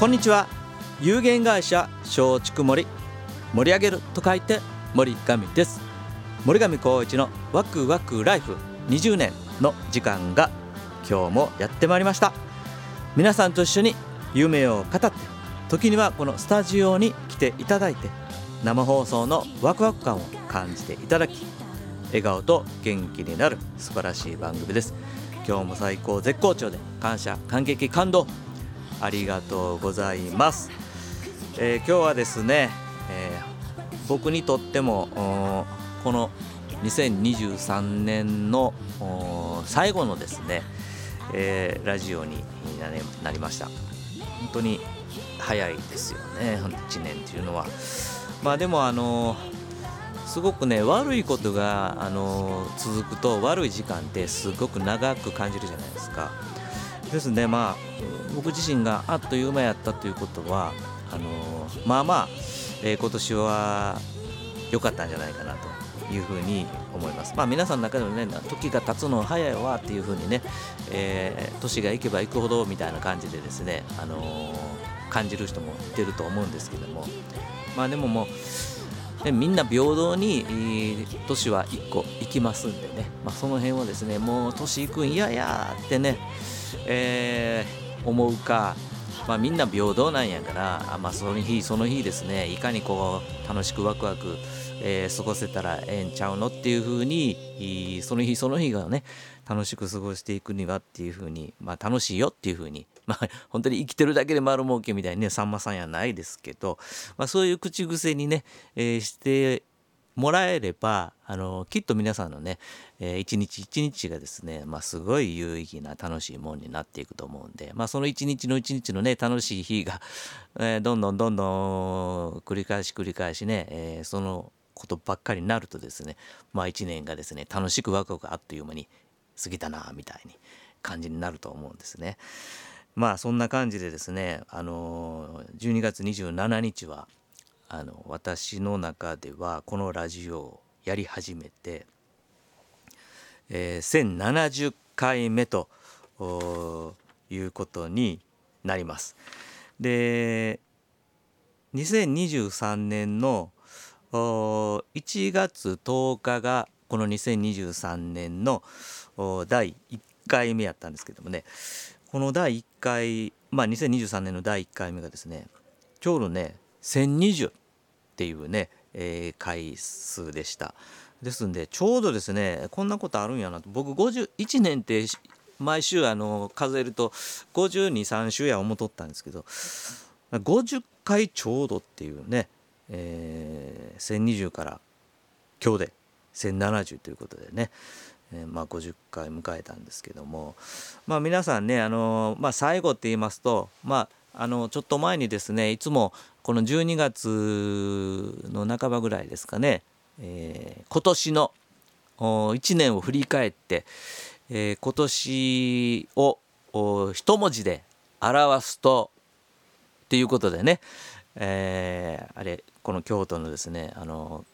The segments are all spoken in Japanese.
こんにちは。有限会社松竹森。盛り上げると書いて森上です。森上光一のワクワクライフ。20年の時間が今日もやってまいりました。皆さんと一緒に夢を語って時にはこのスタジオに来ていただいて生放送のワクワク感を感じていただき笑顔と元気になる素晴らしい番組です。今日も最高絶好調で感謝感激感動ありがとうございます、えー、今日はですね、えー、僕にとってもこの2023年の最後のですね、えー、ラジオになりました。本当に早いですよね1年っていうのは。まあでもあのすごくね悪いことがあの続くと悪い時間ってすごく長く感じるじゃないですか。ですね。まあ僕自身があっという間やったということはあのまあまあ、えー、今年は良かったんじゃないかなというふうに思います。まあ皆さんの中でもね時が経つの早いわっていうふうにね、えー、年がいけばいくほどみたいな感じでですね、あの、感じる人もいてると思うんですけども。まあでももう、ね、みんな平等に年は1個いきますんでね、まあ、その辺はですねもう年いくんややってねえー、思うか、まあ、みんな平等なんやから、まあ、その日その日ですね。いかにこう楽しくワクワク、えー、過ごせたらええんちゃうのっていうふうにその日その日がね楽しく過ごしていくにはっていうふうに、まあ、楽しいよっていうふうに、まあ、本当に生きてるだけで丸儲けみたいにねさんまさんやないですけど、まあ、そういう口癖にね、えー、してもらえればあのきっと皆さんのね、え、一日一日がですね、まあ、すごい有意義な楽しいもんになっていくと思うんで、まあ、その一日の一日のね楽しい日が、えー、どんどんどんどん繰り返し繰り返しね、えー、そのことばっかりになるとですねまあ一年がですね楽しくワクワクあっという間に過ぎたなみたいに感じになると思うんですね。まあそんな感じでですねあの12月27日はあの私の中ではこのラジオをやり始めて、えー、1070回目ということになります。で2023年の1月10日がこの2023年の第1回目やったんですけどもねこの第1回まあ2023年の第1回目がですねちょうどね1020っていうね、えー、回数でした。ですんでちょうどですねこんなことあるんやなと。僕51年って毎週あの数えると523週や思っとったんですけど50回ちょうどっていうね、えー、1020から今日で1070ということでね、えー、まあ、50回迎えたんですけどもまあ皆さんねあの、まあ、最後って言いますとまああのちょっと前にですねいつもこの12月の半ばぐらいですかね、えー、今年の1年を振り返って、えー、今年を一文字で表すとっていうことでね、えー、あれこの京都のですねあの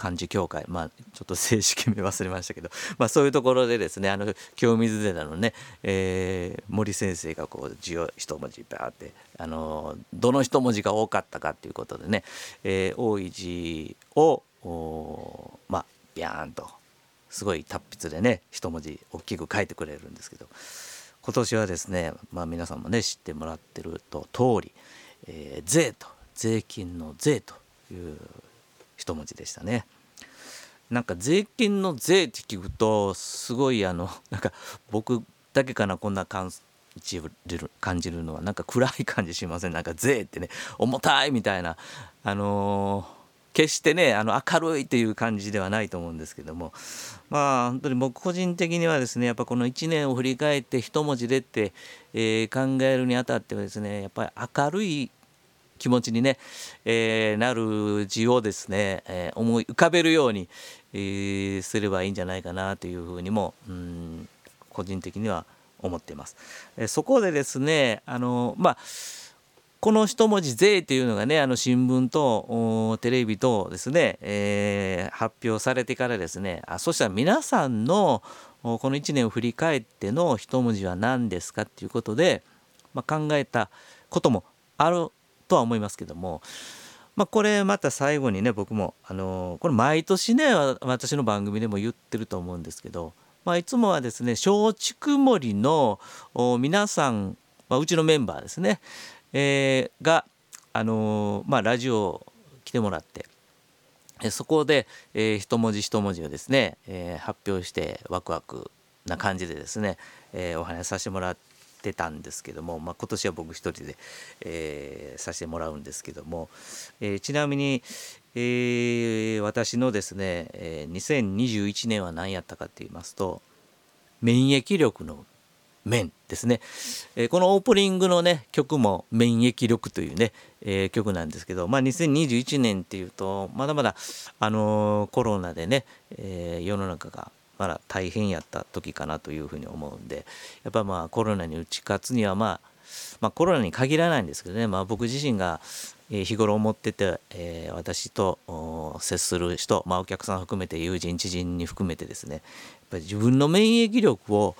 漢字協会。まあちょっと正式名忘れましたけど、まあ、そういうところでですねあの清水寺のね、えー、森先生がこう字を一文字バーってあのどの一文字が多かったかっていうことでね、えー、多い字をまあビャーンとすごい達筆でね一文字大きく書いてくれるんですけど。今年はですね、まあ、皆さんもね知ってもらってると通り、えー、税と税金の税という一文字でしたね。なんか税金の税って聞くとすごいあの なんか僕だけかなこんな感じる感じるのは。なんか暗い感じしません？なんか税ってね重たいみたいな。あのー決してねあの明るいという感じではないと思うんですけども。まあ本当に僕個人的にはですねやっぱこの1年を振り返って一文字でって、えー、考えるにあたってはですねやっぱり明るい気持ちにね、えー、なる字をですね、えー、思い浮かべるように、えー、すればいいんじゃないかなというふうにもうん個人的には思っています。えそこでですねあのまあこの一文字「税」というのがねあの新聞とテレビとですね、えー、発表されてからですねあそしたら皆さんのこの1年を振り返っての一文字は何ですかっていうことで、まあ、考えたこともあるとは思いますけども、まあ、これまた最後にね僕もあのこれ毎年ね私の番組でも言ってると思うんですけど、まあ、いつもはですね松竹森の皆さん、まあ、うちのメンバーですね、えー、があのまあ、ラジオ来てもらってそこで、えー、一文字一文字をですね、えー、発表してワクワクな感じでですね、えー、お話しさせてもらっってたんですけども、まあ、今年は僕一人で、えー、させてもらうんですけども、えー、ちなみに、えー、私のですね、えー、2021年は何やったかって言いますと免疫力の面ですね、えー、このオープニングのね曲も「免疫力」というね、えー、曲なんですけど、まあ、2021年っていうとまだまだ、あのー、コロナでね、え世の中がまだ大変やった時かなというふうに思うんでやっぱまあコロナに打ち勝つにはまあまあ、コロナに限らないんですけどね、まあ、僕自身が日頃思ってて、えー、私と接する人、まあ、お客さん含めて友人知人に含めてですね。やっぱり自分の免疫力を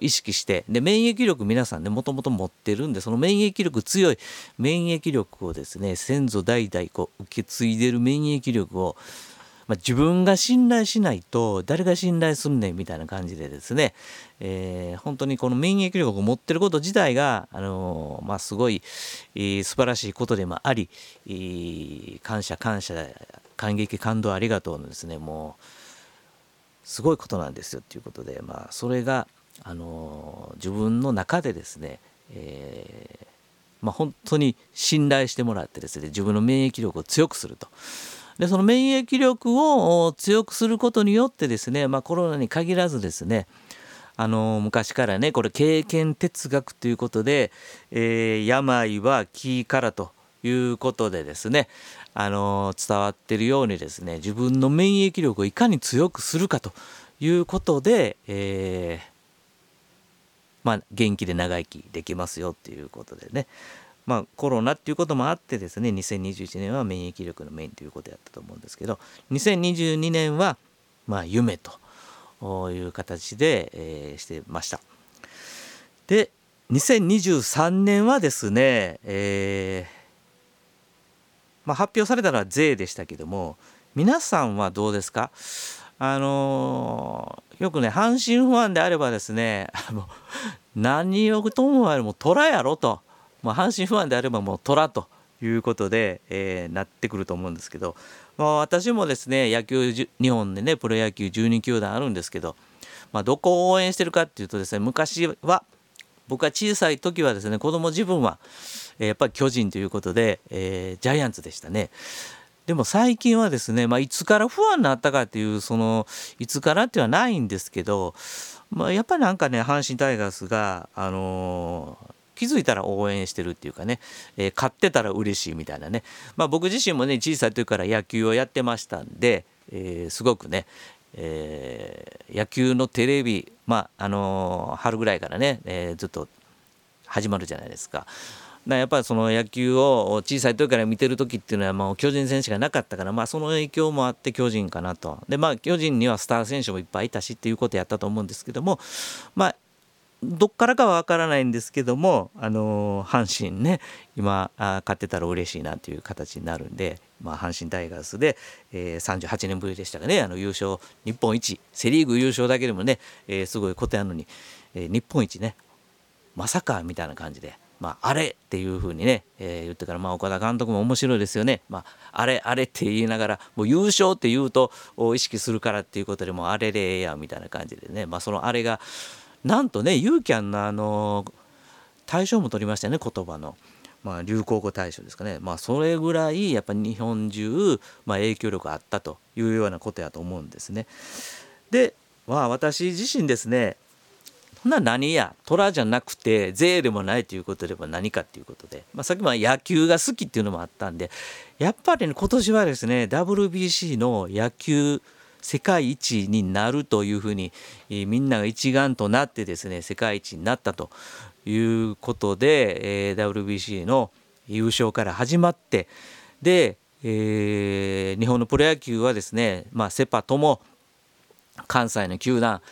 意識してで免疫力皆さんねもともと持ってるんでその免疫力強い免疫力をですね先祖代々こう受け継いでる免疫力を、まあ、自分が信頼しないと誰が信頼すんねんみたいな感じでですね、えー、本当にこの免疫力を持ってること自体が、あのー、まあ、すごい、えー、素晴らしいことでもあり、えー、感謝感謝感激感動ありがとうのですねもうすごいことなんですよっていうことでまあそれがあの自分の中でですね、えー、まあ、本当に信頼してもらってですね自分の免疫力を強くすると。でその免疫力を強くすることによってですね、まあ、コロナに限らずですねあの昔からねこれ経験哲学ということで、えー、病は気からということでですねあの伝わってるようにですね自分の免疫力をいかに強くするかということで、えーまあ、元気で長生きできますよっていうことでね、まあ、コロナっていうこともあってですね2021年は免疫力のメインということやったと思うんですけど2022年はまあ夢という形で、えー、してました。で2023年はですね、えーまあ、発表されたのは税でしたけども皆さんはどうですか？あのー、よくね阪神ファンであればですね何をともあれも虎やろと、まあ、阪神ファンであればもう虎ということで、えー、なってくると思うんですけど、まあ、私もですね野球日本でねプロ野球12球団あるんですけど、まあ、どこを応援してるかっていうとですね昔は僕は小さい時はですね子供自分は、えー、やっぱり巨人ということで、えー、ジャイアンツでしたね。でも最近はですね、まあ、いつから不安になったかっていうそのいつからっていうのはないんですけど、まあ、やっぱりなんかね阪神タイガースが、あのー、気づいたら応援してるっていうかね、えー、勝ってたら嬉しいみたいなね、まあ、僕自身もね小さい時から野球をやってましたんで、えー、すごくね、えー、野球のテレビ、まああの春ぐらいからね、えずっと始まるじゃないですか。だやっぱりその野球を小さい時から見てる時っていうのはもう巨人選手がなかったから、まあ、その影響もあって巨人かなとでまあ巨人にはスター選手もいっぱいいたしっていうことやったと思うんですけどもまあどっからかは分からないんですけども、あの、阪神ね今あ勝ってたら嬉しいなという形になるんで、まあ、阪神タイガースで、えー、38年ぶりでしたかねあの優勝日本一セ・リーグ優勝だけでもね、えー、すごいことやのに、えー、日本一ねまさかみたいな感じでまあ、あれっていうふうにね、えー、言ってから、まあ、岡田監督も面白いですよね、まあ、あれあれって言いながらもう優勝って言うと意識するからっていうことでもうあれでええやみたいな感じでね、まあ、そのあれがなんとねユーキャンのあの大賞も取りましたよね言葉の。まあ、流行語大賞ですかね、まあ、それぐらいやっぱ日本中、まあ、影響力あったというようなことやと思うんですね。で、まあ、私自身ですねほな何や虎じゃなくて税でもないということでは何かっていうことで、まあ、さっきも野球が好きっていうのもあったんでやっぱりね今年はですね WBC の野球世界一になるというふうに、みんなが一丸となってですね世界一になったということで、えー、WBC の優勝から始まってで、えー、日本のプロ野球はですね、まあ、セ・パとも関西の球団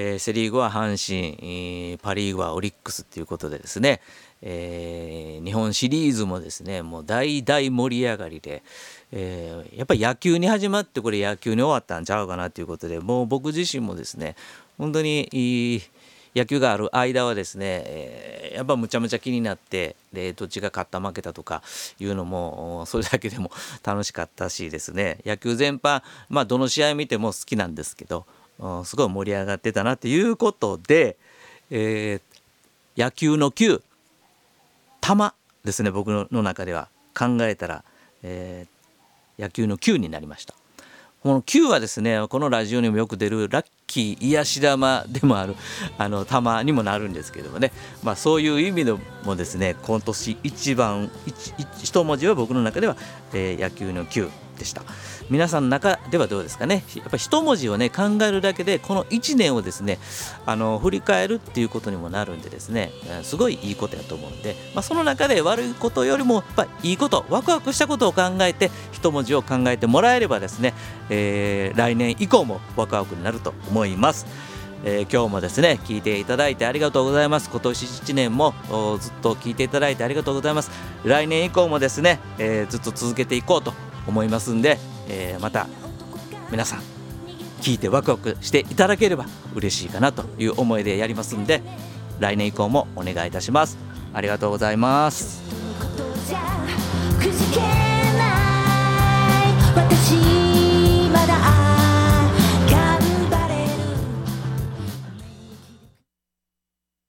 えー、セ・リーグは阪神、パ・リーグはオリックスということでですね、えー、日本シリーズもですねもう大大盛り上がりで、えー、やっぱり野球に始まってこれ野球に終わったんちゃうかなということでもう僕自身もですね本当にいい野球がある間はですね、えー、やっぱむちゃむちゃ気になってでどっちが勝った負けたとかいうのもそれだけでも 楽しかったしですね。野球全般まあどの試合見ても好きなんですけどすごい盛り上がってたなということで、えー、野球の球玉ですね僕の中では。考えたら、えー、野球の球になりました。この9はですねこのラジオにもよく出るラッキー癒し玉でもあるあの玉にもなるんですけどもね、まあ、そういう意味でもですね今年一番一文字は僕の中では、えー、野球の9でした。皆さんの中ではどうですかね？やっぱり一文字をね考えるだけでこの1年をですねあの振り返るっていうことにもなるんでですねすごいいいことやと思うんで、まあ、その中で悪いことよりもやっぱいいことワクワクしたことを考えて一文字を考えてもらえればですね、えー、来年以降もワクワクになると思います。えー、今日もですね聞いていただいてありがとうございます今年1年もずっと聞いていただいてありがとうございます来年以降もですね、えー、ずっと続けていこうと思いますんで、えー、また皆さん聞いてワクワクしていただければ嬉しいかなという思いでやりますんで来年以降もお願いいたします。ありがとうございます。私